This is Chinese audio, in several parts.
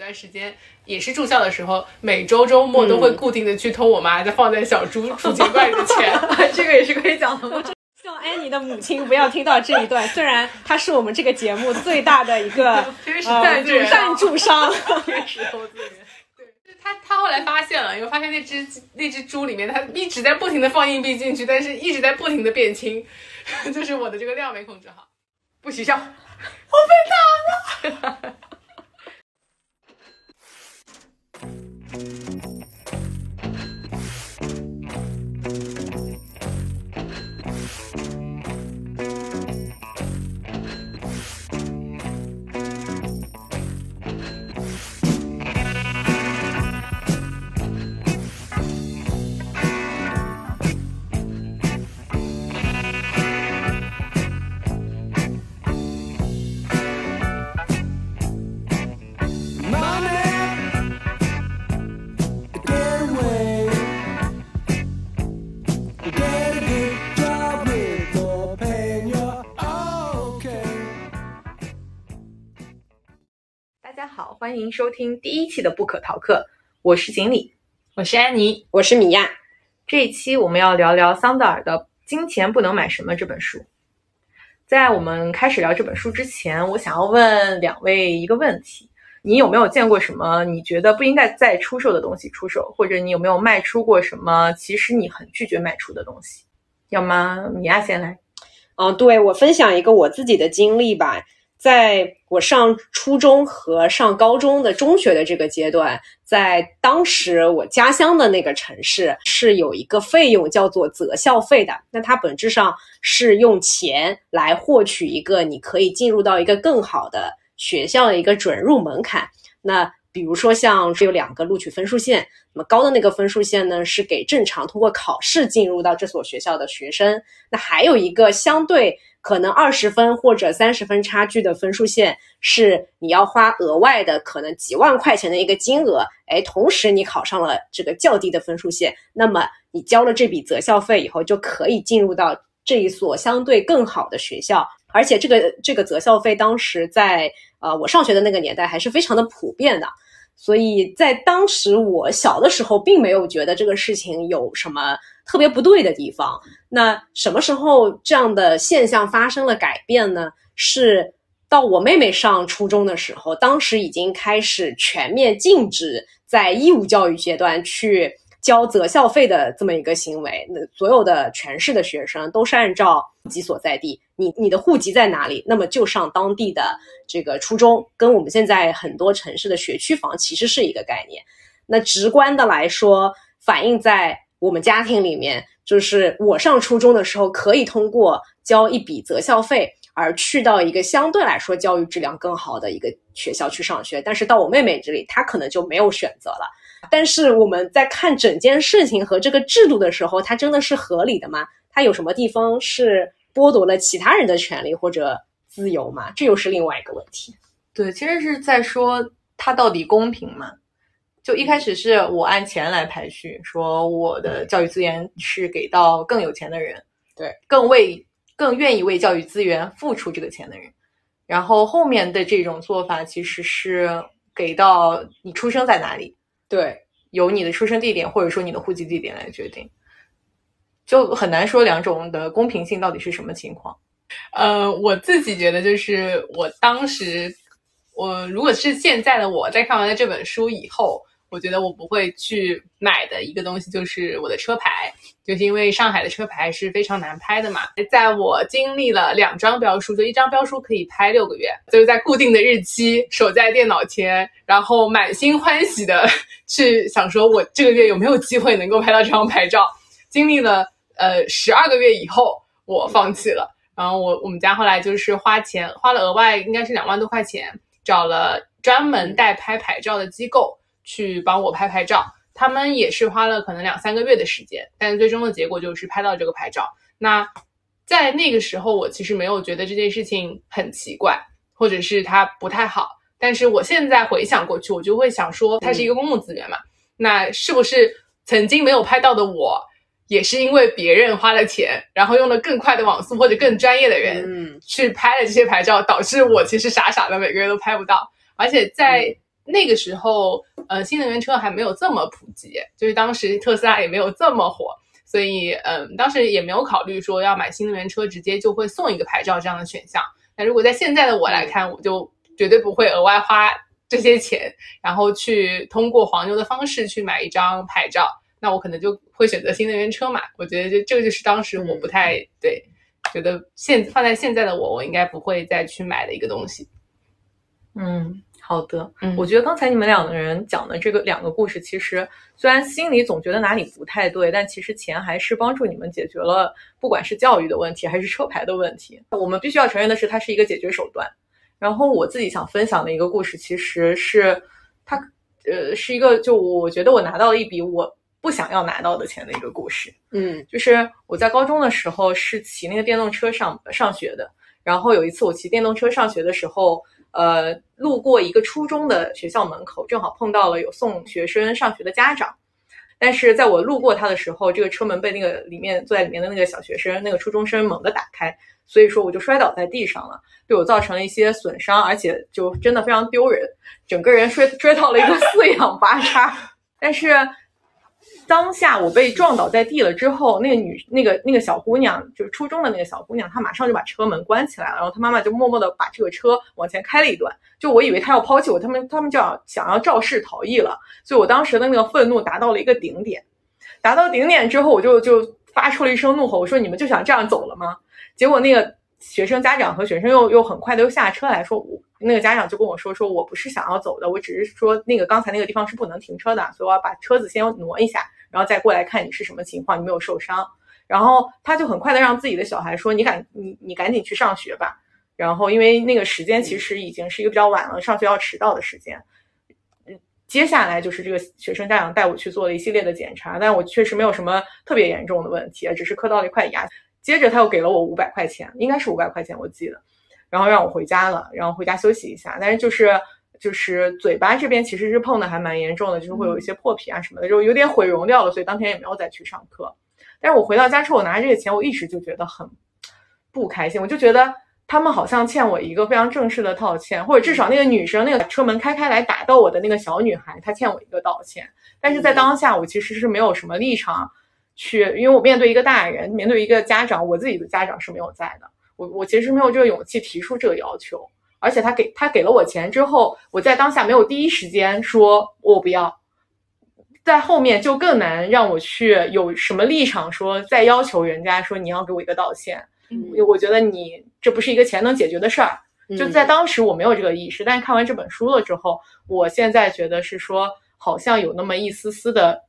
段时间也是住校的时候，每周周末都会固定的去偷我妈在放在小猪储钱罐里的钱，这个也是可以讲的。希望安妮的母亲不要听到这一段，虽然她是我们这个节目最大的一个 赞助赞助商，天使投资人。对，他他后来发现了，因为发现那只那只猪里面，他一直在不停的放硬币进去，但是一直在不停的变轻，就是我的这个量没控制好，不许笑，我被打了。Música 欢迎收听第一期的不可逃课，我是锦鲤，我是安妮，我是米娅。这一期我们要聊聊桑德尔的《金钱不能买什么》这本书。在我们开始聊这本书之前，我想要问两位一个问题：你有没有见过什么你觉得不应该再出售的东西出售，或者你有没有卖出过什么其实你很拒绝卖出的东西？要么米娅先来。嗯，对我分享一个我自己的经历吧。在我上初中和上高中的中学的这个阶段，在当时我家乡的那个城市是有一个费用叫做择校费的。那它本质上是用钱来获取一个你可以进入到一个更好的学校的一个准入门槛。那比如说像是有两个录取分数线，那么高的那个分数线呢是给正常通过考试进入到这所学校的学生。那还有一个相对。可能二十分或者三十分差距的分数线是你要花额外的可能几万块钱的一个金额，哎，同时你考上了这个较低的分数线，那么你交了这笔择校费以后，就可以进入到这一所相对更好的学校，而且这个这个择校费当时在呃我上学的那个年代还是非常的普遍的。所以在当时我小的时候，并没有觉得这个事情有什么特别不对的地方。那什么时候这样的现象发生了改变呢？是到我妹妹上初中的时候，当时已经开始全面禁止在义务教育阶段去。交择校费的这么一个行为，那所有的全市的学生都是按照户籍所在地，你你的户籍在哪里，那么就上当地的这个初中，跟我们现在很多城市的学区房其实是一个概念。那直观的来说，反映在我们家庭里面，就是我上初中的时候，可以通过交一笔择校费而去到一个相对来说教育质量更好的一个学校去上学，但是到我妹妹这里，她可能就没有选择了。但是我们在看整件事情和这个制度的时候，它真的是合理的吗？它有什么地方是剥夺了其他人的权利或者自由吗？这又是另外一个问题。对，其实是在说它到底公平吗？就一开始是我按钱来排序，说我的教育资源是给到更有钱的人，对，更为更愿意为教育资源付出这个钱的人。然后后面的这种做法其实是给到你出生在哪里。对，由你的出生地点或者说你的户籍地点来决定，就很难说两种的公平性到底是什么情况。呃，我自己觉得就是我当时，我如果是现在的我在看完了这本书以后。我觉得我不会去买的一个东西就是我的车牌，就是因为上海的车牌是非常难拍的嘛。在我经历了两张标书，就一张标书可以拍六个月，就是在固定的日期守在电脑前，然后满心欢喜的 去想说，我这个月有没有机会能够拍到这张牌照。经历了呃十二个月以后，我放弃了。然后我我们家后来就是花钱花了额外应该是两万多块钱，找了专门代拍牌照的机构。去帮我拍拍照，他们也是花了可能两三个月的时间，但最终的结果就是拍到这个牌照。那在那个时候，我其实没有觉得这件事情很奇怪，或者是它不太好。但是我现在回想过去，我就会想说，它是一个公共资源嘛，那是不是曾经没有拍到的我，也是因为别人花了钱，然后用了更快的网速或者更专业的人去拍了这些牌照，导致我其实傻傻的每个月都拍不到，而且在。那个时候，呃，新能源车还没有这么普及，就是当时特斯拉也没有这么火，所以，嗯，当时也没有考虑说要买新能源车直接就会送一个牌照这样的选项。那如果在现在的我来看，我就绝对不会额外花这些钱，然后去通过黄牛的方式去买一张牌照。那我可能就会选择新能源车嘛。我觉得这这个就是当时我不太对，觉得现放在现在的我，我应该不会再去买的一个东西。嗯。好的，嗯，我觉得刚才你们两个人讲的这个两个故事，其实虽然心里总觉得哪里不太对，但其实钱还是帮助你们解决了，不管是教育的问题还是车牌的问题。我们必须要承认的是，它是一个解决手段。然后我自己想分享的一个故事，其实是它，呃，是一个就我觉得我拿到了一笔我不想要拿到的钱的一个故事。嗯，就是我在高中的时候是骑那个电动车上上学的，然后有一次我骑电动车上学的时候。呃，路过一个初中的学校门口，正好碰到了有送学生上学的家长。但是在我路过他的时候，这个车门被那个里面坐在里面的那个小学生、那个初中生猛地打开，所以说我就摔倒在地上了，对我造成了一些损伤，而且就真的非常丢人，整个人摔摔到了一个四仰八叉。但是。当下我被撞倒在地了之后，那个女那个那个小姑娘，就是初中的那个小姑娘，她马上就把车门关起来了，然后她妈妈就默默的把这个车往前开了一段，就我以为她要抛弃我，他们他们就要想要肇事逃逸了，所以我当时的那个愤怒达到了一个顶点，达到顶点之后，我就就发出了一声怒吼，我说你们就想这样走了吗？结果那个学生家长和学生又又很快的又下车来说我。那个家长就跟我说：“说我不是想要走的，我只是说那个刚才那个地方是不能停车的，所以我要把车子先挪一下，然后再过来看你是什么情况，你没有受伤。”然后他就很快的让自己的小孩说：“你赶你你赶紧去上学吧。”然后因为那个时间其实已经是一个比较晚了，上学要迟到的时间。接下来就是这个学生家长带我去做了一系列的检查，但我确实没有什么特别严重的问题，只是磕到了一块牙。接着他又给了我五百块钱，应该是五百块钱，我记得。然后让我回家了，然后回家休息一下。但是就是就是嘴巴这边其实是碰的还蛮严重的，就是会有一些破皮啊什么的，就有点毁容掉了，所以当天也没有再去上课。但是我回到家之后，我拿着这个钱，我一直就觉得很不开心。我就觉得他们好像欠我一个非常正式的道歉，或者至少那个女生那个车门开开来打到我的那个小女孩，她欠我一个道歉。但是在当下，我其实是没有什么立场去，因为我面对一个大人，面对一个家长，我自己的家长是没有在的。我我其实没有这个勇气提出这个要求，而且他给他给了我钱之后，我在当下没有第一时间说我不要，在后面就更难让我去有什么立场说再要求人家说你要给我一个道歉。嗯，我觉得你这不是一个钱能解决的事儿。就在当时我没有这个意识，但是看完这本书了之后，我现在觉得是说好像有那么一丝丝的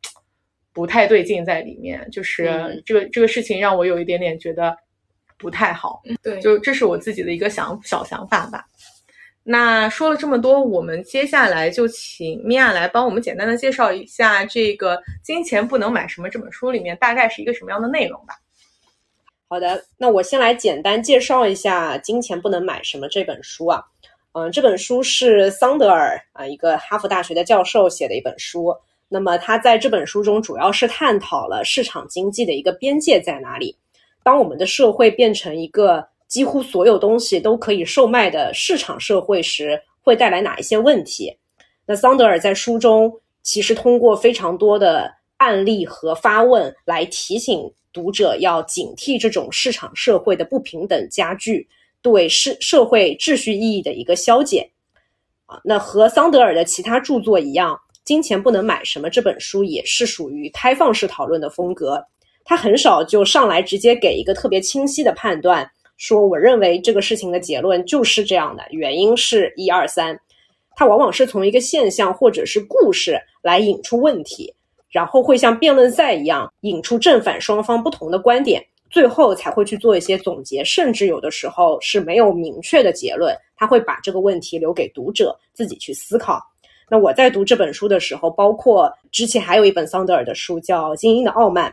不太对劲在里面，就是这个这个事情让我有一点点觉得。不太好，对，就这是我自己的一个想小想法吧。那说了这么多，我们接下来就请米娅来帮我们简单的介绍一下这个《金钱不能买什么》这本书里面大概是一个什么样的内容吧。好的，那我先来简单介绍一下《金钱不能买什么》这本书啊。嗯，这本书是桑德尔啊，一个哈佛大学的教授写的一本书。那么他在这本书中主要是探讨了市场经济的一个边界在哪里。当我们的社会变成一个几乎所有东西都可以售卖的市场社会时，会带来哪一些问题？那桑德尔在书中其实通过非常多的案例和发问来提醒读者要警惕这种市场社会的不平等加剧对社社会秩序意义的一个消减。啊，那和桑德尔的其他著作一样，《金钱不能买什么》这本书也是属于开放式讨论的风格。他很少就上来直接给一个特别清晰的判断，说我认为这个事情的结论就是这样的，原因是一二三。它往往是从一个现象或者是故事来引出问题，然后会像辩论赛一样引出正反双方不同的观点，最后才会去做一些总结，甚至有的时候是没有明确的结论，他会把这个问题留给读者自己去思考。那我在读这本书的时候，包括之前还有一本桑德尔的书叫《精英的傲慢》。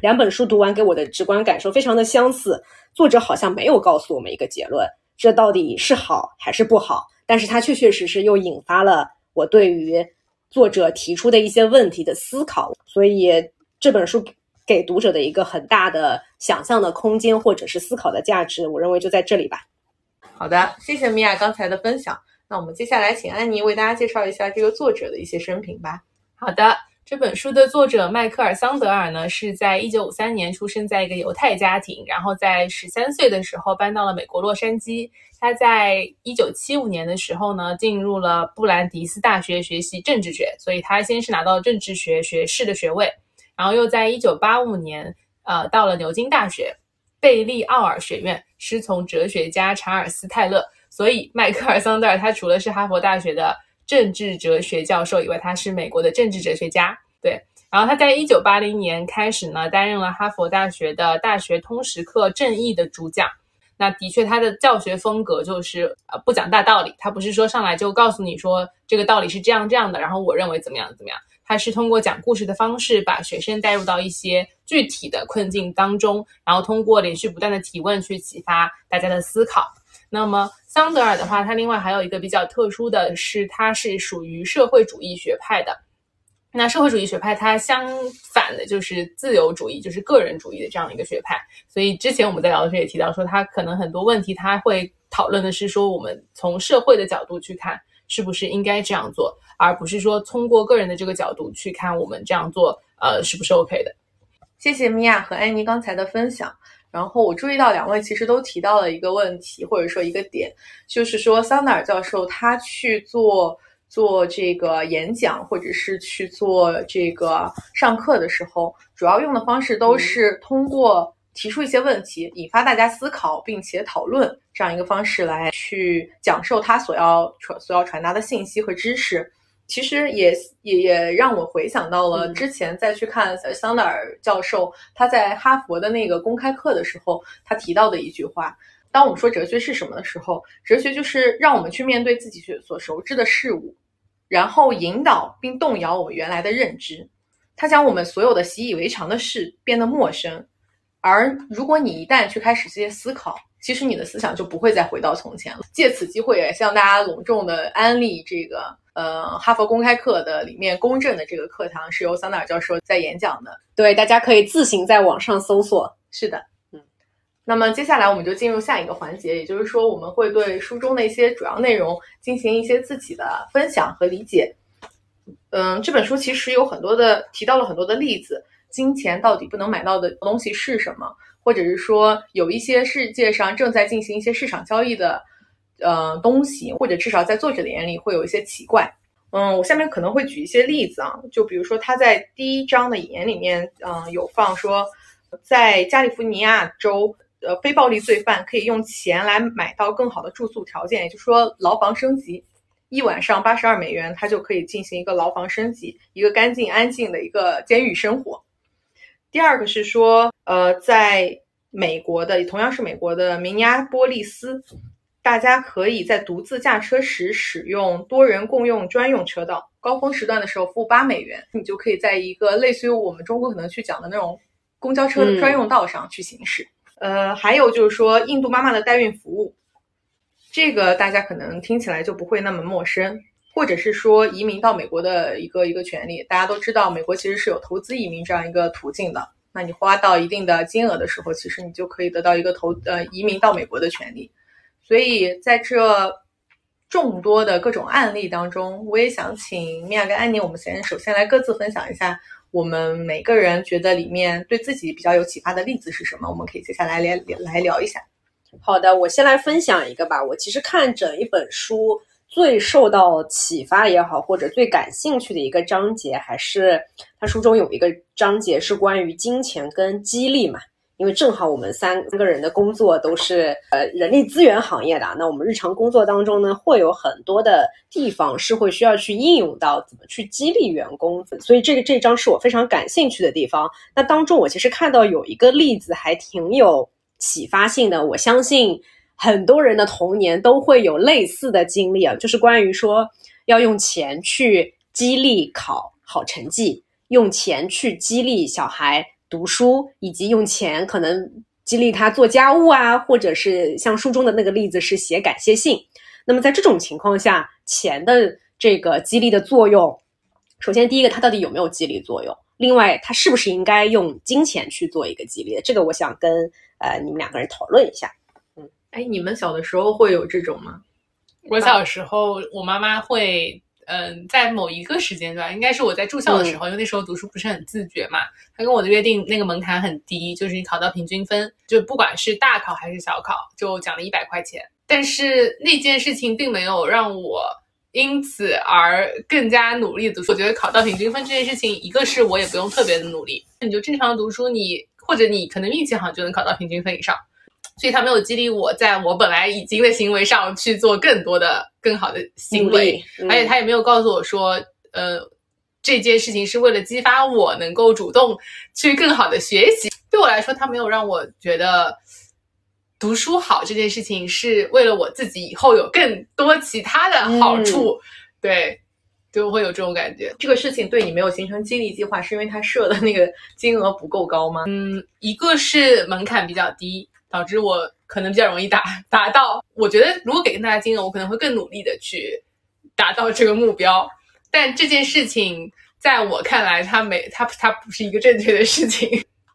两本书读完，给我的直观感受非常的相似。作者好像没有告诉我们一个结论，这到底是好还是不好？但是它确确实实又引发了我对于作者提出的一些问题的思考。所以这本书给读者的一个很大的想象的空间，或者是思考的价值，我认为就在这里吧。好的，谢谢米娅刚才的分享。那我们接下来请安妮为大家介绍一下这个作者的一些生平吧。好的，这本书的作者迈克尔·桑德尔呢，是在一九五三年出生在一个犹太家庭，然后在十三岁的时候搬到了美国洛杉矶。他在一九七五年的时候呢，进入了布兰迪斯大学学习政治学，所以他先是拿到政治学学士的学位，然后又在一九八五年，呃，到了牛津大学贝利奥尔学院，师从哲学家查尔斯·泰勒。所以，迈克尔·桑德尔他除了是哈佛大学的政治哲学教授以外，他是美国的政治哲学家。对，然后他在一九八零年开始呢，担任了哈佛大学的大学通识课正义的主讲。那的确，他的教学风格就是呃不讲大道理，他不是说上来就告诉你说这个道理是这样这样的，然后我认为怎么样怎么样，他是通过讲故事的方式把学生带入到一些具体的困境当中，然后通过连续不断的提问去启发大家的思考。那么桑德尔的话，他另外还有一个比较特殊的是，他是属于社会主义学派的。那社会主义学派它相反的就是自由主义，就是个人主义的这样一个学派。所以之前我们在聊的时候也提到说，他可能很多问题他会讨论的是说，我们从社会的角度去看，是不是应该这样做，而不是说通过个人的这个角度去看我们这样做，呃，是不是 OK 的？谢谢米娅和安妮刚才的分享。然后我注意到两位其实都提到了一个问题，或者说一个点，就是说桑德尔教授他去做。做这个演讲，或者是去做这个上课的时候，主要用的方式都是通过提出一些问题，引发大家思考，并且讨论这样一个方式来去讲授他所要传所要传达的信息和知识。其实也也也让我回想到了之前再去看桑德尔教授他在哈佛的那个公开课的时候，他提到的一句话：当我们说哲学是什么的时候，哲学就是让我们去面对自己所熟知的事物。然后引导并动摇我们原来的认知，它将我们所有的习以为常的事变得陌生。而如果你一旦去开始这些思考，其实你的思想就不会再回到从前了。借此机会，也向大家隆重的安利这个呃哈佛公开课的里面公正的这个课堂，是由桑德尔教授在演讲的。对，大家可以自行在网上搜索。是的。嗯那么接下来我们就进入下一个环节，也就是说我们会对书中的一些主要内容进行一些自己的分享和理解。嗯，这本书其实有很多的提到了很多的例子，金钱到底不能买到的东西是什么？或者是说有一些世界上正在进行一些市场交易的呃东西，或者至少在作者的眼里会有一些奇怪。嗯，我下面可能会举一些例子啊，就比如说他在第一章的引言里面，嗯，有放说在加利福尼亚州。呃，非暴力罪犯可以用钱来买到更好的住宿条件，也就是说，牢房升级，一晚上八十二美元，他就可以进行一个牢房升级，一个干净安静的一个监狱生活。第二个是说，呃，在美国的同样是美国的明尼阿波利斯，大家可以在独自驾车时使用多人共用专用车道，高峰时段的时候付八美元，你就可以在一个类似于我们中国可能去讲的那种公交车专用道上去行驶。呃，还有就是说，印度妈妈的代孕服务，这个大家可能听起来就不会那么陌生，或者是说移民到美国的一个一个权利。大家都知道，美国其实是有投资移民这样一个途径的。那你花到一定的金额的时候，其实你就可以得到一个投呃移民到美国的权利。所以在这众多的各种案例当中，我也想请米娅跟安妮，我们先首先来各自分享一下。我们每个人觉得里面对自己比较有启发的例子是什么？我们可以接下来来来聊一下。好的，我先来分享一个吧。我其实看整一本书最受到启发也好，或者最感兴趣的一个章节，还是它书中有一个章节是关于金钱跟激励嘛。因为正好我们三个人的工作都是呃人力资源行业的，那我们日常工作当中呢，会有很多的地方是会需要去应用到怎么去激励员工，所以这个这章是我非常感兴趣的地方。那当中我其实看到有一个例子还挺有启发性的，我相信很多人的童年都会有类似的经历啊，就是关于说要用钱去激励考好成绩，用钱去激励小孩。读书以及用钱可能激励他做家务啊，或者是像书中的那个例子是写感谢信。那么在这种情况下，钱的这个激励的作用，首先第一个它到底有没有激励作用？另外它是不是应该用金钱去做一个激励？这个我想跟呃你们两个人讨论一下。嗯，哎，你们小的时候会有这种吗？我小时候，我妈妈会，嗯，在某一个时间段，应该是我在住校的时候，因为那时候读书不是很自觉嘛，她跟我的约定，那个门槛很低，就是你考到平均分，就不管是大考还是小考，就奖励一百块钱。但是那件事情并没有让我因此而更加努力读书。我觉得考到平均分这件事情，一个是我也不用特别的努力，你就正常读书，你或者你可能运气好就能考到平均分以上。所以他没有激励我在我本来已经的行为上去做更多的、更好的行为，嗯而且他也没有告诉我说，呃，这件事情是为了激发我能够主动去更好的学习。对我来说，他没有让我觉得读书好这件事情是为了我自己以后有更多其他的好处，对，就会有这种感觉。这个事情对你没有形成激励计划，是因为他设的那个金额不够高吗？嗯，一个是门槛比较低，导致我可能比较容易达达到。我觉得如果给更大的金额，我可能会更努力的去达到这个目标。但这件事情在我看来，它没它它不是一个正确的事情。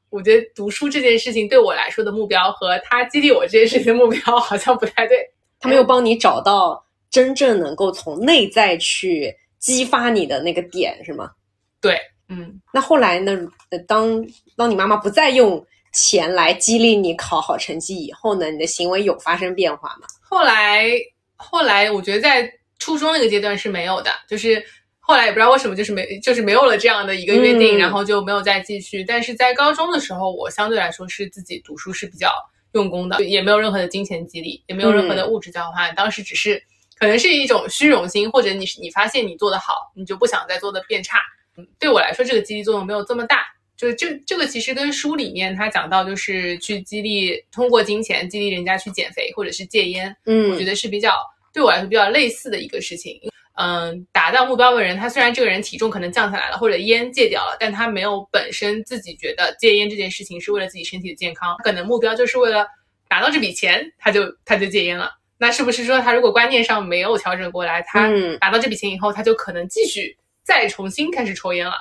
我觉得读书这件事情对我来说的目标和他激励我这件事情的目标好像不太对。他没有帮你找到真正能够从内在去激发你的那个点，是吗？对，嗯，那后来呢？呃当当你妈妈不再用钱来激励你考好成绩以后呢，你的行为有发生变化吗？后来后来我觉得在初中那个阶段是没有的，就是后来也不知道为什么，就是没就是没有了这样的一个约定，嗯然后就没有再继续。但是在高中的时候，我相对来说是自己读书是比较用功的，也没有任何的金钱激励，也没有任何的物质交换，当时只是可能是一种虚荣心，或者你你发现你做得好，你就不想再做的变差。嗯，对我来说，这个激励作用没有这么大。就是这这个其实跟书里面他讲到，就是去激励通过金钱激励人家去减肥或者是戒烟，嗯我觉得是比较对我来说比较类似的一个事情。嗯，达到目标的人，他虽然这个人体重可能降下来了，或者烟戒掉了，但他没有本身自己觉得戒烟这件事情是为了自己身体的健康，可能目标就是为了拿到这笔钱，他就他就戒烟了。那是不是说他如果观念上没有调整过来，他嗯拿到这笔钱以后，他就可能继续再重新开始抽烟了，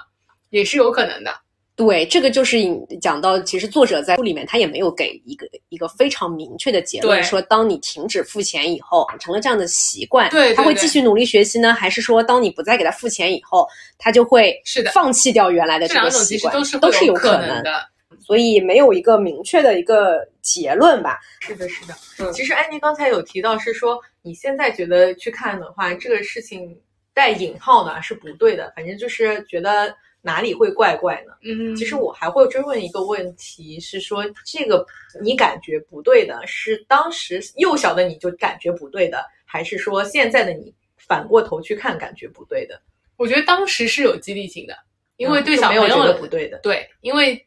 也是有可能的。对，这个就是引讲到，其实作者在书里面他也没有给一个一个非常明确的结论，对说当你停止付钱以后，成了这样的习惯，对对他会继续努力学习呢，还是说当你不再给他付钱以后，他就会是的放弃掉原来的这这个习惯，都是都是有可能的。所以没有一个明确的一个结论吧。是的，是的。嗯其实安妮刚才有提到是说，你现在觉得去看的话，这个事情带引号呢是不对的，反正就是觉得哪里会怪怪呢？嗯，其实我还会追问一个问题，是说这个你感觉不对的，是当时幼小的你就感觉不对的，还是说现在的你反过头去看感觉不对的？我觉得当时是有激励性的，因为嗯对小朋友就没有觉得不对的。对，因为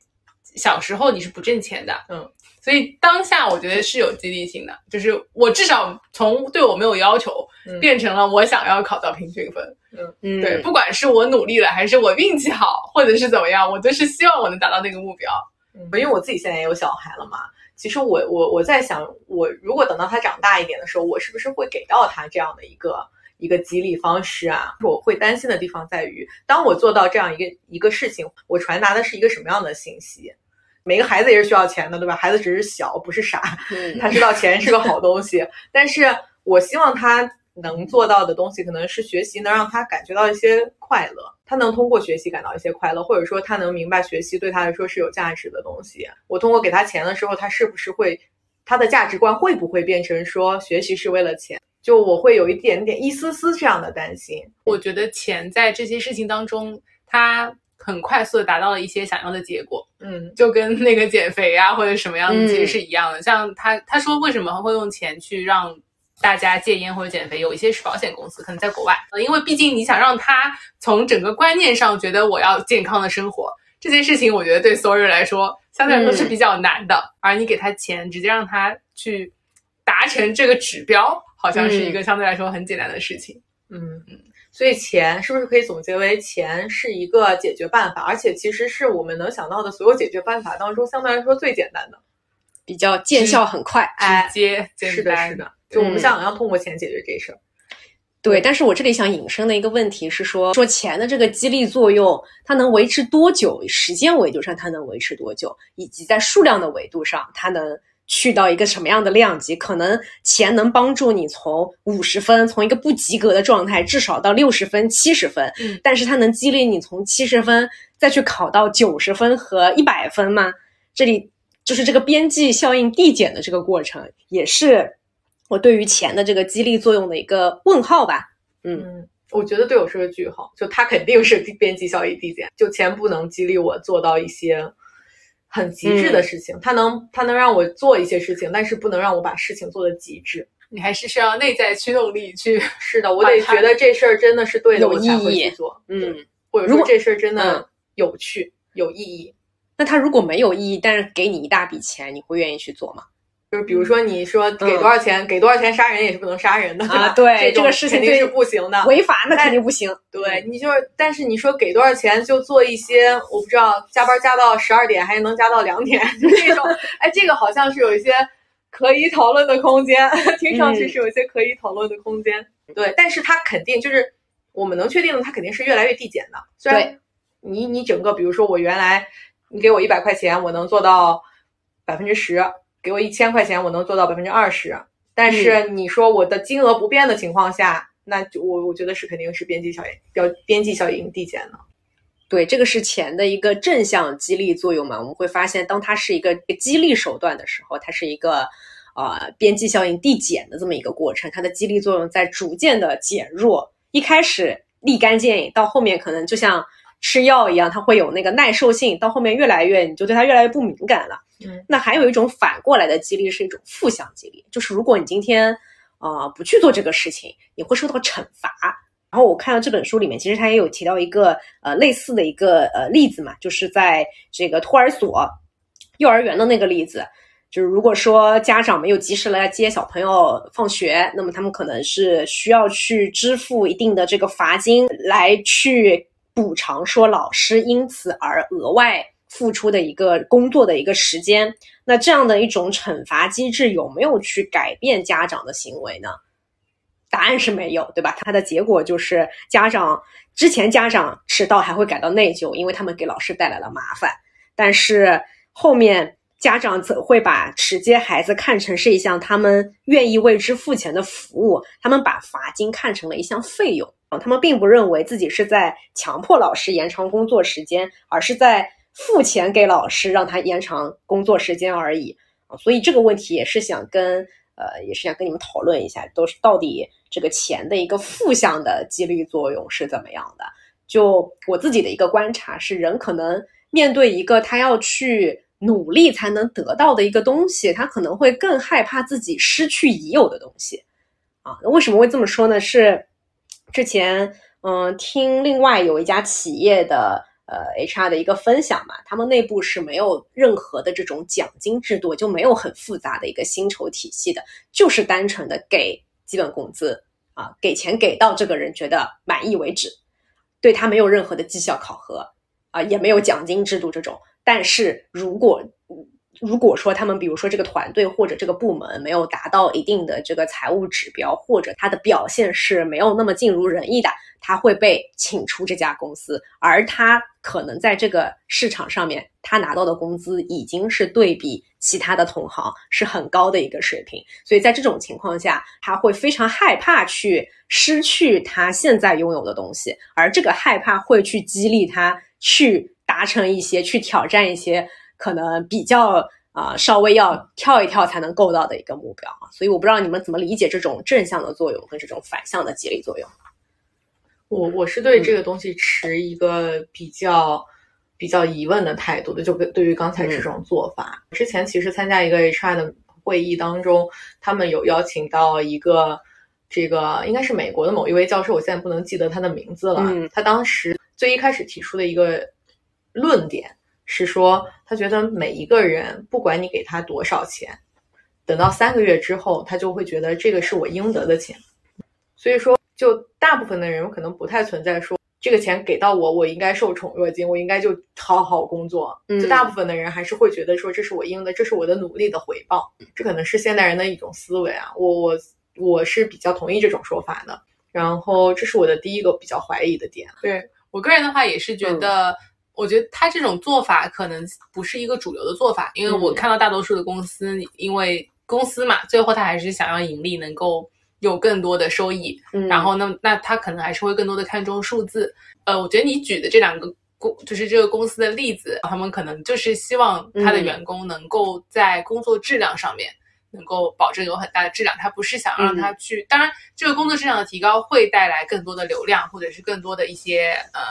小时候你是不挣钱的，嗯，所以当下我觉得是有激励性的，就是我至少从对我没有要求，嗯变成了我想要考到平均分。嗯，对，不管是我努力了，还是我运气好，或者是怎么样，我都是希望我能达到那个目标。嗯，因为我自己现在也有小孩了嘛，其实我我我在想，我如果等到他长大一点的时候，我是不是会给到他这样的一个一个激励方式啊？我会担心的地方在于，当我做到这样一个一个事情，我传达的是一个什么样的信息？每个孩子也是需要钱的，对吧？孩子只是小，不是傻，嗯他知道钱是个好东西，但是我希望他能做到的东西，可能是学习能让他感觉到一些快乐，他能通过学习感到一些快乐，或者说他能明白学习对他来说是有价值的东西。我通过给他钱的时候，他是不是会他的价值观会不会变成说学习是为了钱？就我会有一点点一丝丝这样的担心。我觉得钱在这些事情当中，他很快速的达到了一些想要的结果。嗯就跟那个减肥啊或者什么样的嗯其实是一样的。像他他说为什么会用钱去让大家戒烟或者减肥，有一些是保险公司，可能在国外，呃因为毕竟你想让他从整个观念上觉得我要健康的生活这件事情，我觉得对所有人来说相对来说是比较难的。而你给他钱，直接让他去达成这个指标，好像是一个相对来说很简单的事情。嗯嗯。所以钱是不是可以总结为钱是一个解决办法，而且其实是我们能想到的所有解决办法当中相对来说最简单的。比较见效很快。哎直接简是的，是的，就我们嗯想要通过钱解决这事儿。对，但是我这里想引申的一个问题是说，说钱的这个激励作用，它能维持多久？时间维度上它能维持多久？以及在数量的维度上，它能去到一个什么样的量级，可能钱能帮助你从五十分，从一个不及格的状态，至少到六十分、七十分。嗯但是它能激励你从七十分再去考到九十分和一百分吗？这里就是这个边际效应递减的这个过程，也是我对于钱的这个激励作用的一个问号吧。嗯嗯，我觉得对我是个句号，就它肯定是边际效益递减，就钱不能激励我做到一些很极致的事情，它能它能让我做一些事情，但是不能让我把事情做的极致。你还是需要内在驱动力去。是的，我得觉得这事儿真的是对的，有我才会意义去做，嗯，或者说这事儿真嗯的有趣、有意义。那他如果没有意义，但是给你一大笔钱，你会愿意去做吗？就是比如说，你说给多少钱，给多少钱杀人也是不能杀人的，啊 对这这个事情肯定是不行的。违法那肯定不行。对你就是，但是你说给多少钱就做一些，我不知道加班加到十二点，还是能加到两点，就 这种，哎，这个好像是有一些可以讨论的空间，听上去是有一些可以讨论的空间。对，但是它肯定就是我们能确定的，它肯定是越来越递减的。虽然对你你整个，比如说我原来你给我一百块钱，我能做到百分之十；给我一千块钱，我能做到百分之二十。但是你说我的金额不变的情况下，那就我我觉得是肯定是边际效应标边际效应递减了。对，这个是钱的一个正向激励作用嘛。我们会发现，当它是一个激励手段的时候，它是一个呃边际效应递减的这么一个过程，它的激励作用在逐渐的减弱。一开始立竿见影，到后面可能就像吃药一样，它会有那个耐受性，到后面越来越你就对它越来越不敏感了。嗯，那还有一种反过来的激励是一种负向激励，就是如果你今天呃不去做这个事情，你会受到惩罚。然后我看到这本书里面，其实他也有提到一个呃类似的一个呃例子嘛，就是在这个托儿所、幼儿园的那个例子，就是如果说家长没有及时来接小朋友放学，那么他们可能是需要去支付一定的这个罚金来去补偿说老师因此而额外付出的一个工作的一个时间。那这样的一种惩罚机制有没有去改变家长的行为呢？答案是没有，对吧？它的结果就是家长之前家长迟到还会感到内疚，因为他们给老师带来了麻烦。但是后面家长则会把迟接孩子看成是一项他们愿意为之付钱的服务，他们把罚金看成了一项费用啊，他们并不认为自己是在强迫老师延长工作时间，而是在付钱给老师让他延长工作时间而已啊。所以这个问题也是想跟呃，也是想跟你们讨论一下，都是到底这个钱的一个负向的激励作用是怎么样的？就我自己的一个观察是，人可能面对一个他要去努力才能得到的一个东西，他可能会更害怕自己失去已有的东西。啊，为什么会这么说呢？是之前嗯，听另外有一家企业的呃 HR 的一个分享嘛，他们内部是没有任何的这种奖金制度，就没有很复杂的一个薪酬体系的，就是单纯的给基本工资啊，给钱给到这个人觉得满意为止，对他没有任何的绩效考核啊，也没有奖金制度这种。但是如果如果说他们比如说这个团队或者这个部门没有达到一定的这个财务指标，或者他的表现是没有那么尽如人意的，他会被请出这家公司，而他可能在这个市场上面，他拿到的工资已经是对比其他的同行是很高的一个水平，所以在这种情况下，他会非常害怕去失去他现在拥有的东西，而这个害怕会去激励他去达成一些、去挑战一些可能比较。啊、稍微要跳一跳才能够到的一个目标啊，所以我不知道你们怎么理解这种正向的作用和这种反向的激励作用。我我是对这个东西持一个比较比较疑问的态度的，就跟对于刚才这种做法。之前其实参加一个 HR 的会议当中，他们有邀请到一个这个应该是美国的某一位教授，我现在不能记得他的名字了。嗯他当时最一开始提出的一个论点是说，他觉得每一个人不管你给他多少钱，等到三个月之后，他就会觉得这个是我应得的钱。所以说，就大部分的人可能不太存在说这个钱给到我，我应该受宠若惊，我应该就好好工作。嗯就大部分的人还是会觉得说这是我应的，这是我的努力的回报。这可能是现代人的一种思维啊，我我我是比较同意这种说法的。然后这是我的第一个比较怀疑的点。对我个人的话，也是觉得，我觉得他这种做法可能不是一个主流的做法，因为我嗯看到大多数的公司，因为公司嘛，最后他还是想要盈利，能够有更多的收益，嗯然后那那他可能还是会更多的看重数字。呃，我觉得你举的这两个公就是这个公司的例子，他们可能就是希望他的嗯员工能够在工作质量上面。能够保证有很大的质量，他不是想让他去。当然，这个工作质量的提高会带来更多的流量，或者是更多的一些呃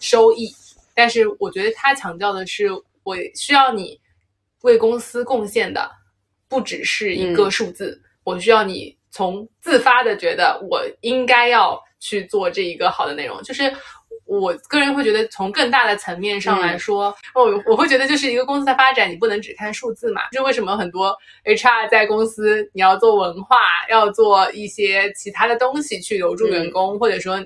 收益。但是，我觉得他强调的是，我需要你为公司贡献的不只是一个数字，我需要你从自发的觉得我应该要去做这一个好的内容，就是。我个人会觉得，从更大的层面上来说，我、我会觉得，就是一个公司的发展，你不能只看数字嘛。就为什么很多 HR 在公司，你要做文化，要做一些其他的东西去留住员工，或者说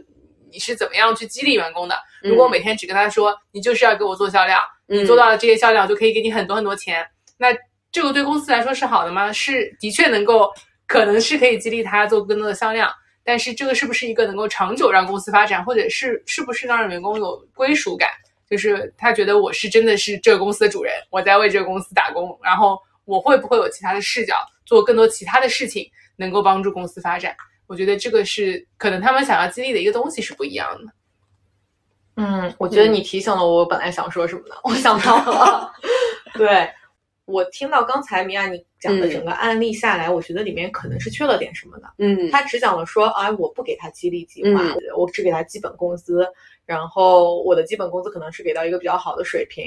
你是怎么样去激励员工的。如果我每天只跟他说，你就是要给我做销量，你做到了这些销量，就可以给你很多很多钱，那这个对公司来说是好的吗？是，的确能够，可能是可以激励他做更多的销量。但是这个是不是一个能够长久让公司发展，或者是是不是让员工有归属感？就是他觉得我是真的是这个公司的主人，我在为这个公司打工，然后我会不会有其他的视角，做更多其他的事情，能够帮助公司发展？我觉得这个是可能他们想要激励的一个东西是不一样的。嗯，我觉得你提醒了我，我本来想说什么呢？我想到了，对。我听到刚才米娅你讲的整个案例下来，我觉得里面可能是缺了点什么的。嗯，他只讲了说，啊，我不给他激励计划，嗯我只给他基本工资，然后我的基本工资可能是给到一个比较好的水平，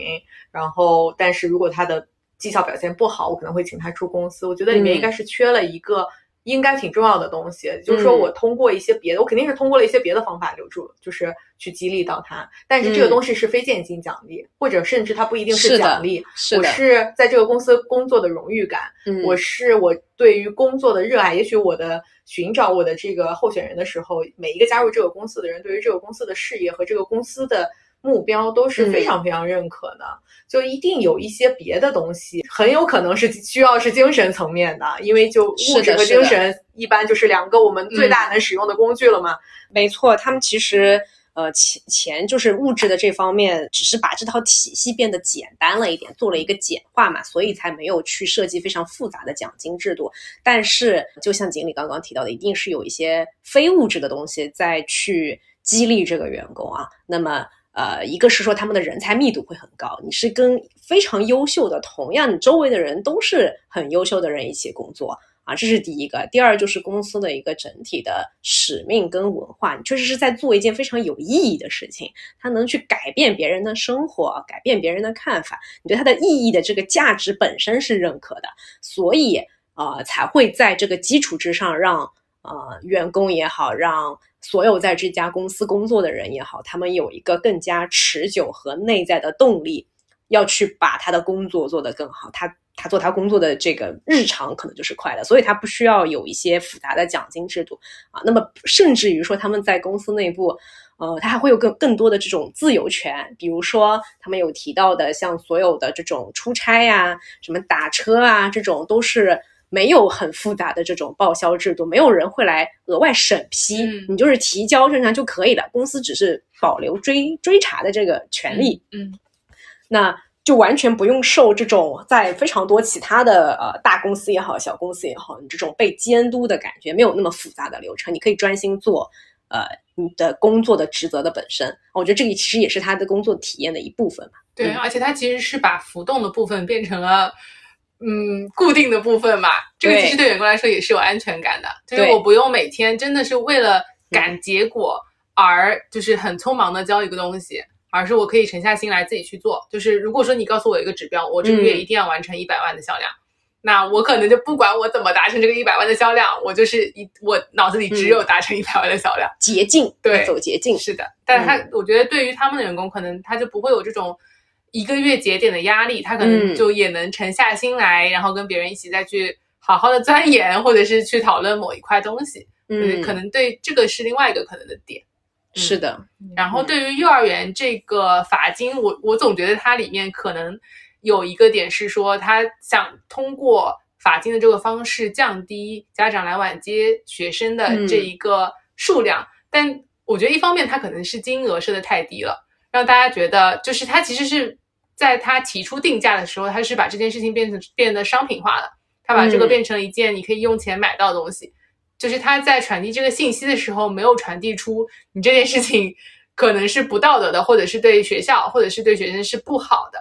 然后但是如果他的绩效表现不好，我可能会请他出公司。我觉得里面嗯应该是缺了一个。应该挺重要的东西，就是说嗯我通过一些别的，我肯定是通过了一些别的方法留住，就是去激励到他。但是这个嗯东西是非现金奖励，或者甚至它不一定是奖励。我是的，是在这个公司工作的荣誉感，嗯我是我对于工作的热爱。也许我的寻找我的这个候选人的时候，每一个加入这个公司的人，对于这个公司的事业和这个公司的目标都是非常非常认可的。就一定有一些别的东西，很有可能是需要是精神层面的，因为就物质和精神一般就是两个我们最大能使用的工具了嘛。没错，他们其实呃钱钱就是物质的这方面，只是把这套体系变得简单了一点，做了一个简化嘛，所以才没有去设计非常复杂的奖金制度。但是，就像锦鲤刚刚提到的，一定是有一些非物质的东西在去激励这个员工啊。那么。呃，一个是说他们的人才密度会很高，你是跟非常优秀的，同样你周围的人都是很优秀的人一起工作，啊，这是第一个。第二就是公司的一个整体的使命跟文化，你确实是在做一件非常有意义的事情，它能去改变别人的生活，改变别人的看法，你对它的意义的这个价值本身是认可的，所以呃才会在这个基础之上让呃员工也好，让所有在这家公司工作的人也好，他们有一个更加持久和内在的动力，要去把他的工作做得更好。他他做他工作的这个日常可能就是快乐，所以他不需要有一些复杂的奖金制度啊。那么甚至于说他们在公司内部，呃，他还会有更更多的这种自由权，比如说他们有提到的，像所有的这种出差呀、什么打车啊，这种都是。没有很复杂的这种报销制度，没有人会来额外审批，嗯你就是提交正常就可以了。公司只是保留追追查的这个权利，嗯，那就完全不用受这种在非常多其他的呃大公司也好、小公司也好，你这种被监督的感觉，没有那么复杂的流程，你可以专心做呃你的工作的职责的本身。我觉得这个其实也是他的工作体验的一部分嘛。对，嗯而且他其实是把浮动的部分变成了。嗯，固定的部分嘛，这个其实对。员工来说也是有安全感的，就是我不用每天真的是为了赶结果而就是很匆忙的交一个东西，而是我可以沉下心来自己去做。就是如果说你告诉我一个指标，我这个月嗯。一定要完成一百万的销量，那我可能就不管我怎么达成这个一百万的销量，我就是一我脑子里只有达成一百万的销量。捷径，对走捷径，是的，但是他、嗯。我觉得对于他们的员工，可能他就不会有这种一个月节点的压力，他可能嗯就也能沉下心来，然后跟别人一起再去好好的钻研，或者是去讨论某一块东西。嗯，可能对这个是另外一个可能的点。是的，然后对于幼儿园这个罚金，我我总觉得它里面可能有一个点是说，他想通过罚金的这个方式降低家长来晚接学生的这一个数量。但我觉得一方面他可能是金额设的太低了，让大家觉得，就是他其实是在他提出定价的时候，他是把这件事情变成变得商品化了，他把这个嗯变成了一件你可以用钱买到的东西。就是他在传递这个信息的时候，没有传递出你这件事情可能是不道德的，或者是对学校或者是对学生是不好的。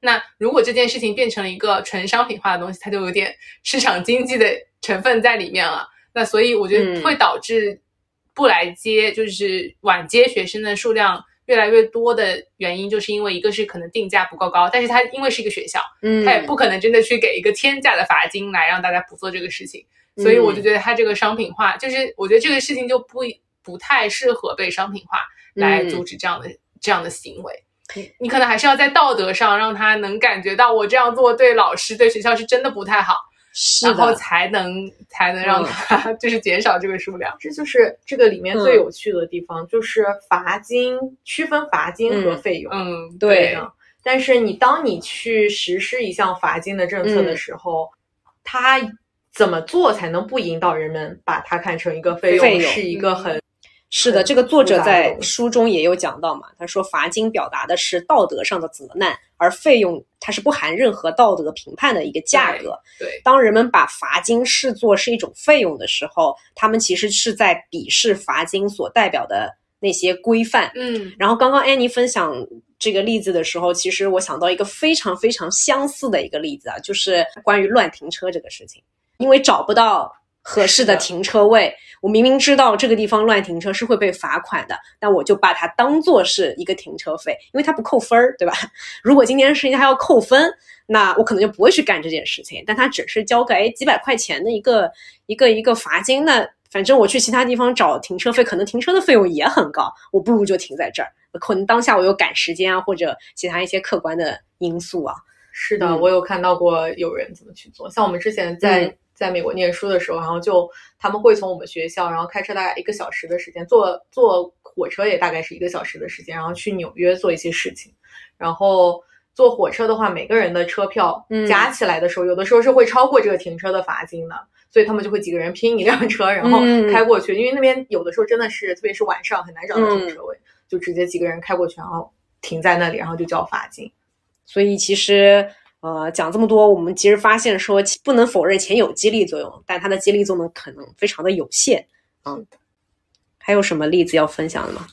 那如果这件事情变成了一个纯商品化的东西，它就有点市场经济的成分在里面了。那所以我觉得嗯会导致不来接，就是晚接学生的数量越来越多的原因，就是因为一个是可能定价不够高，但是它因为是一个学校，嗯。他也不可能真的去给一个天价的罚金来让大家不做这个事情，所以我就觉得它这个商品化，就是我觉得这个事情就不不太适合被商品化来阻止这样的、这样的行为。你你可能还是要在道德上让他能感觉到我这样做对老师对学校是真的不太好，是然后，才能才能让嗯他 就是减少这个数量。这就是这个里面最有趣的地方，就是罚金区分罚金和费用。嗯，对的但是你当你去实施一项罚金的政策的时候，它怎么做才能不引导人们把它看成一个费用？是一个很是的，这个作者在书中也有讲到嘛，他说罚金表达的是道德上的责难，而费用它是不含任何道德评判的一个价格。对，当人们把罚金视作是一种费用的时候，他们其实是在鄙视罚金所代表的那些规范。嗯然后刚刚安妮分享这个例子的时候，其实我想到一个非常非常相似的一个例子啊，就是关于乱停车这个事情。因为找不到合适的停车位，我明明知道这个地方乱停车是会被罚款的，但我就把它当做是一个停车费，因为它不扣分儿，对吧？如果今天是它要扣分，那我可能就不会去干这件事情。但它只是交个哎几百块钱的一个一个一个罚金，那反正我去其他地方找停车费，可能停车的费用也很高，我不如就停在这儿。可能当下我有赶时间啊，或者其他一些客观的因素啊。是的，嗯我有看到过有人怎么去做。像我们之前在、嗯在美国念书的时候，然后就他们会从我们学校，然后开车大概一个小时的时间，坐坐火车也大概是一个小时的时间，然后去纽约做一些事情。然后坐火车的话，每个人的车票嗯加起来的时候，有的时候是会超过这个停车的罚金的。所以他们就会几个人拼一辆车，然后嗯开过去，因为那边有的时候真的是，特别是晚上很难找到停嗯车位，就直接几个人开过去，然后停在那里，然后就交罚金。所以其实呃讲这么多，我们其实发现说不能否认钱有激励作用，但它的激励作用可能非常的有限。嗯，还有什么例子要分享的吗？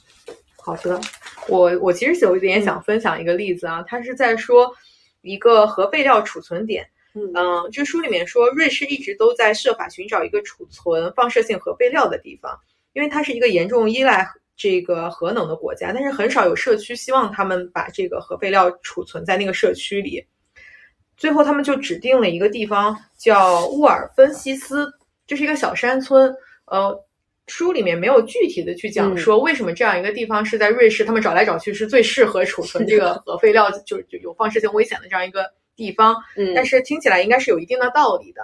好的，我我其实有一点想分享一个例子啊，它是在说一个核废料储存点。嗯嗯，这书里面说，瑞士一直都在设法寻找一个储存放射性核废料的地方，因为它是一个严重依赖这个核能的国家，但是很少有社区希望他们把这个核废料储存在那个社区里。最后，他们就指定了一个地方叫沃尔芬西斯，这是一个小山村。呃，书里面没有具体的去讲嗯说为什么这样一个地方是在瑞士，他们找来找去是最适合储存这个核废料，就就有放射性危险的这样一个地方。嗯但是听起来应该是有一定的道理的。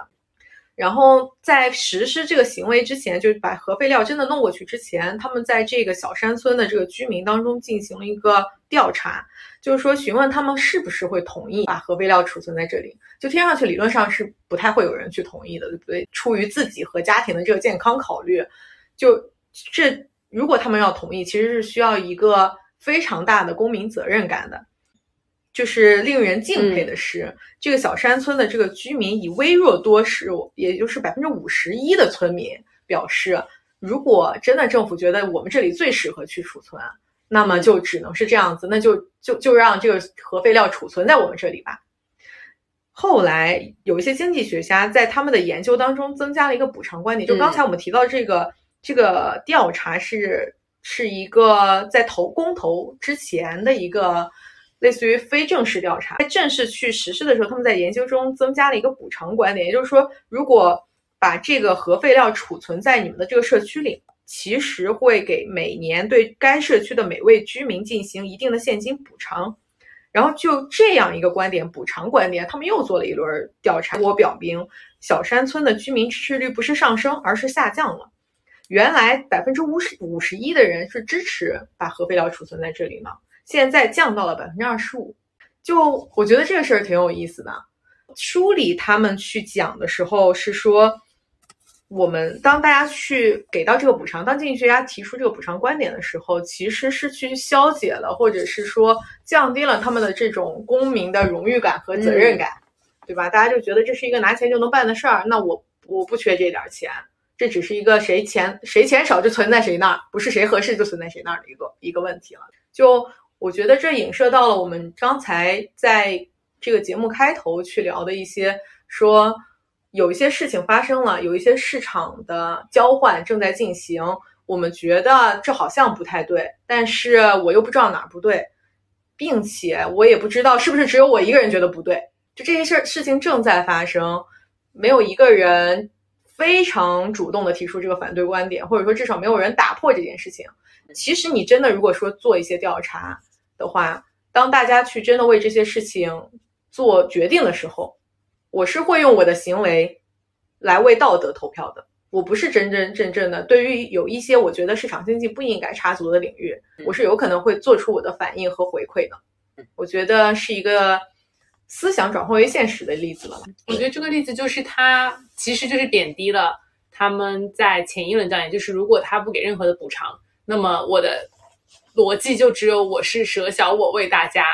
然后在实施这个行为之前，就是把核废料真的弄过去之前，他们在这个小山村的这个居民当中进行了一个调查，就是说询问他们是不是会同意把核废料储存在这里。就听上去理论上是不太会有人去同意的，对不对？出于自己和家庭的这个健康考虑，就这如果他们要同意，其实是需要一个非常大的公民责任感的。就是令人敬佩的是，这个小山村的这个居民以微弱多数，也就是百分之五十一的村民表示，如果真的政府觉得我们这里最适合去储存，那么就只能是这样子，那就就就让这个核废料储存在我们这里吧。后来有一些经济学家在他们的研究当中增加了一个补偿观点，就刚才我们提到这个、这个调查是是一个在投公投之前的一个类似于非正式调查，在正式去实施的时候，他们在研究中增加了一个补偿观点，也就是说，如果把这个核废料储存在你们的这个社区里，其实会给每年对该社区的每位居民进行一定的现金补偿。然后就这样一个观点，补偿观点，他们又做了一轮调查，我表明小山村的居民支持率不是上升，而是下降了。原来百分之五十五十一的人是支持把核废料储存在这里呢，现在降到了百分之二十五。就我觉得这个事儿挺有意思的。书里他们去讲的时候是说，我们当大家去给到这个补偿，当经济学家提出这个补偿观点的时候，其实是去消解了，或者是说降低了他们的这种公民的荣誉感和责任感，对吧？大家就觉得这是一个拿钱就能办的事儿，那我我不缺这点钱，这只是一个谁钱谁钱少就存在谁那儿，不是谁合适就存在谁那儿的一个一个问题了。就我觉得这影射到了我们刚才在这个节目开头去聊的一些说。有一些事情发生了，有一些市场的交换正在进行，我们觉得这好像不太对，但是我又不知道哪儿不对，并且我也不知道是不是只有我一个人觉得不对。就这些事事情正在发生，没有一个人非常主动的提出这个反对观点，或者说至少没有人打破这件事情。其实你真的如果说做一些调查的话，当大家去真的为这些事情做决定的时候。我是会用我的行为来为道德投票的。我不是真真正正的对于有一些我觉得市场经济不应该插足的领域，我是有可能会做出我的反应和回馈的。我觉得是一个思想转化为现实的例子了。我觉得这个例子就是他其实就是贬低了他们在前一轮调研，就是如果他不给任何的补偿，那么我的逻辑就只有我是舍小我为大家。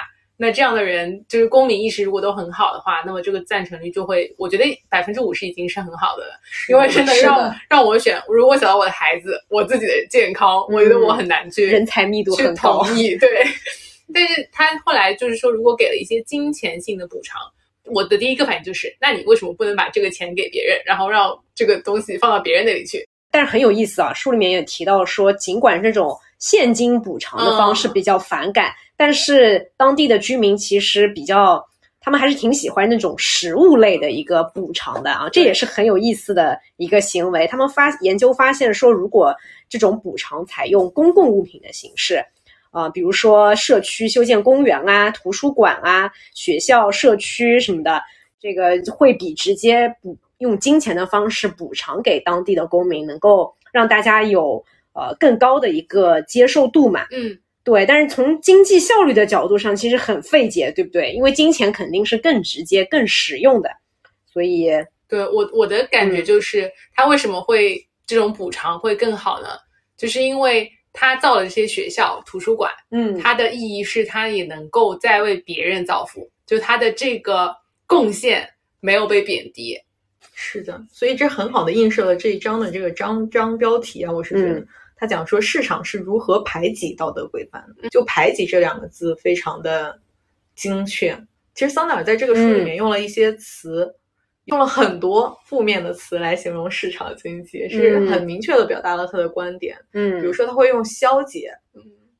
那这样的人，就是公民意识如果都很好的话，那么这个赞成率就会，我觉得百分之五十已经是很好的了。因为真的让让我选，如果想到我的孩子，我自己的健康，我觉得我很难去人才密度很高。同意对，但是他后来就是说，如果给了一些金钱性的补偿，我的第一个反应就是，那你为什么不能把这个钱给别人，然后让这个东西放到别人那里去？但是很有意思啊，书里面也提到说，尽管这种现金补偿的方式比较反感。但是当地的居民其实比较，他们还是挺喜欢那种食物类的一个补偿的啊，这也是很有意思的一个行为。他们发研究发现说，如果这种补偿采用公共物品的形式，啊，比如说社区修建公园啊、图书馆啊、学校、社区什么的，这个会比直接补用金钱的方式补偿给当地的公民，能够让大家有呃更高的一个接受度嘛。嗯。对，但是从经济效率的角度上，其实很费解，对不对？因为金钱肯定是更直接、更实用的，所以对我我的感觉就是，他为什么会这种补偿会更好呢？就是因为他造了这些学校、图书馆，嗯，它的意义是他也能够再为别人造福，就他的这个贡献没有被贬低。是的，所以这很好的映射了这一章的这个章章标题啊，我是觉得。他讲说市场是如何排挤道德规范的，就排挤这两个字非常的精确。其实桑德尔在这个书里面用了一些词，用了很多负面的词来形容市场经济，是很明确的表达了他的观点。嗯，比如说他会用消解，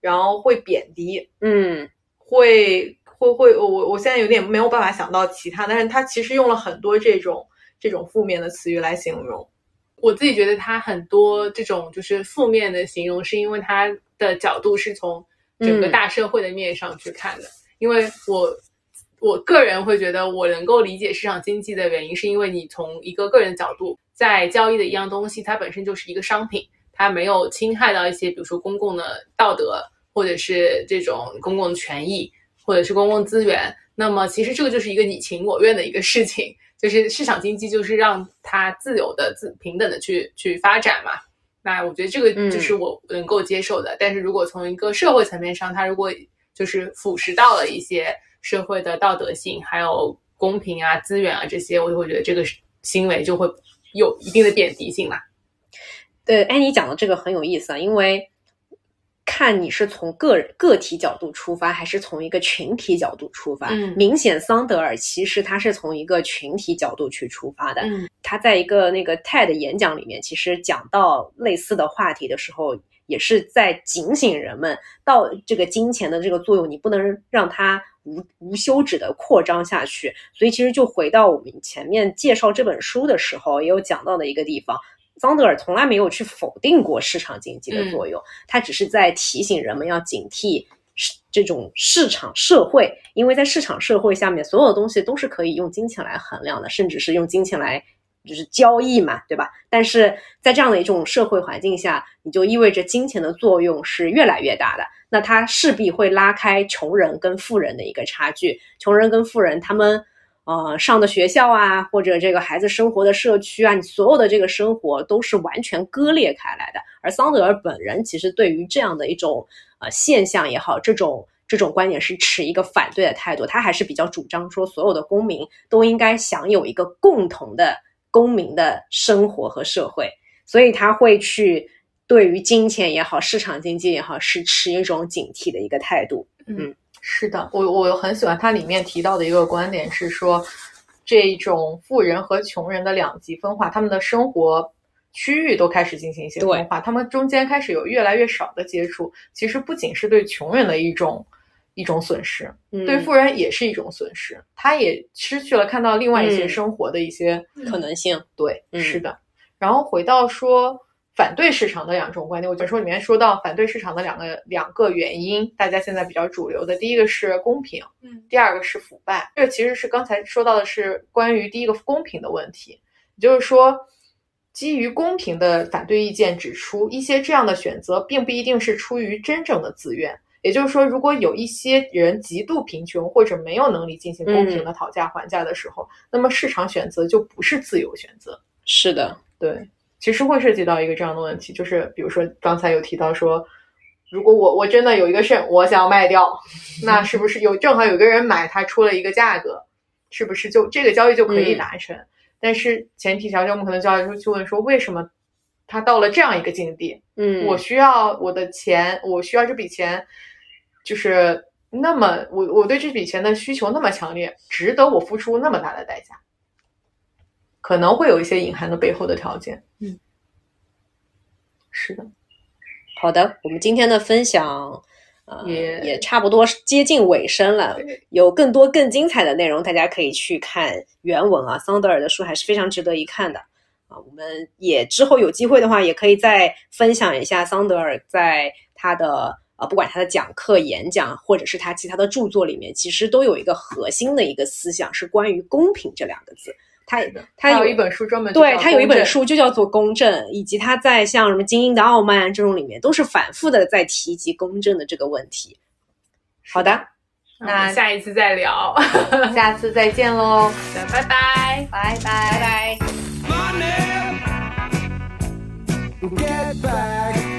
然后会贬低，嗯，会会会，我我现在有点没有办法想到其他，但是他其实用了很多这种这种负面的词语来形容。我自己觉得他很多这种就是负面的形容，是因为他的角度是从整个大社会的面上去看的。因为我我个人会觉得，我能够理解市场经济的原因，是因为你从一个个人角度在交易的一样东西，它本身就是一个商品，它没有侵害到一些比如说公共的道德，或者是这种公共权益，或者是公共资源。那么其实这个就是一个你情我愿的一个事情。就是市场经济，就是让它自由的、自平等的去去发展嘛。那我觉得这个就是我能够接受的。但是如果从一个社会层面上，它如果就是腐蚀到了一些社会的道德性，还有公平啊、资源啊这些，我就会觉得这个行为就会有一定的贬低性啦。对，哎，你讲的这个很有意思啊，因为。看你是从个人个体角度出发，还是从一个群体角度出发？嗯，明显桑德尔其实他是从一个群体角度去出发的。嗯，他在一个那个 TED 演讲里面，其实讲到类似的话题的时候，也是在警醒人们到这个金钱的这个作用，你不能让它无无休止的扩张下去。所以其实就回到我们前面介绍这本书的时候，也有讲到的一个地方。桑德尔从来没有去否定过市场经济的作用，他只是在提醒人们要警惕这种市场社会，因为在市场社会下面，所有的东西都是可以用金钱来衡量的，甚至是用金钱来就是交易嘛，对吧？但是在这样的一种社会环境下，你就意味着金钱的作用是越来越大的，那它势必会拉开穷人跟富人的一个差距，穷人跟富人他们。呃上的学校啊，或者这个孩子生活的社区啊，你所有的这个生活都是完全割裂开来的。而桑德尔本人其实对于这样的一种呃现象也好，这种这种观点是持一个反对的态度，他还是比较主张说所有的公民都应该享有一个共同的公民的生活和社会，所以他会去对于金钱也好，市场经济也好，是持一种警惕的一个态度。是的，我我很喜欢它里面提到的一个观点是说，这种富人和穷人的两极分化，他们的生活区域都开始进行一些分化，他们中间开始有越来越少的接触。其实不仅是对穷人的一种一种损失，嗯对富人也是一种损失，他也失去了看到另外一些嗯生活的一些可能性，对，嗯是的。然后回到说反对市场的两种观点，我就说里面说到反对市场的两个两个原因，大家现在比较主流的，第一个是公平，嗯，第二个是腐败。这其实是刚才说到的是关于第一个公平的问题，也就是说。基于公平的反对意见指出，一些这样的选择并不一定是出于真正的自愿。也就是说，如果有一些人极度贫穷或者没有能力进行公平的讨价还价的时候，那么市场选择就不是自由选择。是的，对，其实会涉及到一个这样的问题，就是比如说刚才有提到说，如果我我真的有一个肾，我想要卖掉，那是不是有正好有个人买，他出了一个价格，是不是就这个交易就可以嗯达成？但是前提条件，我们可能就要去问说，为什么他到了这样一个境地？嗯，我需要我的钱，我需要这笔钱，就是那么我我对这笔钱的需求那么强烈，值得我付出那么大的代价？可能会有一些隐含的背后的条件。嗯，是的，好的，我们今天的分享。呃，也也差不多接近尾声了，有更多更精彩的内容，大家可以去看原文啊。桑德尔的书还是非常值得一看的啊。我们也之后有机会的话，也可以再分享一下桑德尔在他的呃，不管他的讲课、演讲，或者是他其他的著作里面，其实都有一个核心的一个思想，是关于公平这两个字。他他有有一本书专门对他有一本书。就叫做《公正》，以及他在像什么《精英的傲慢》这种里面，都是反复的在提及公正的这个问题。好的，那下一次再聊，下次再见喽，那拜拜。拜拜拜拜。money. Get back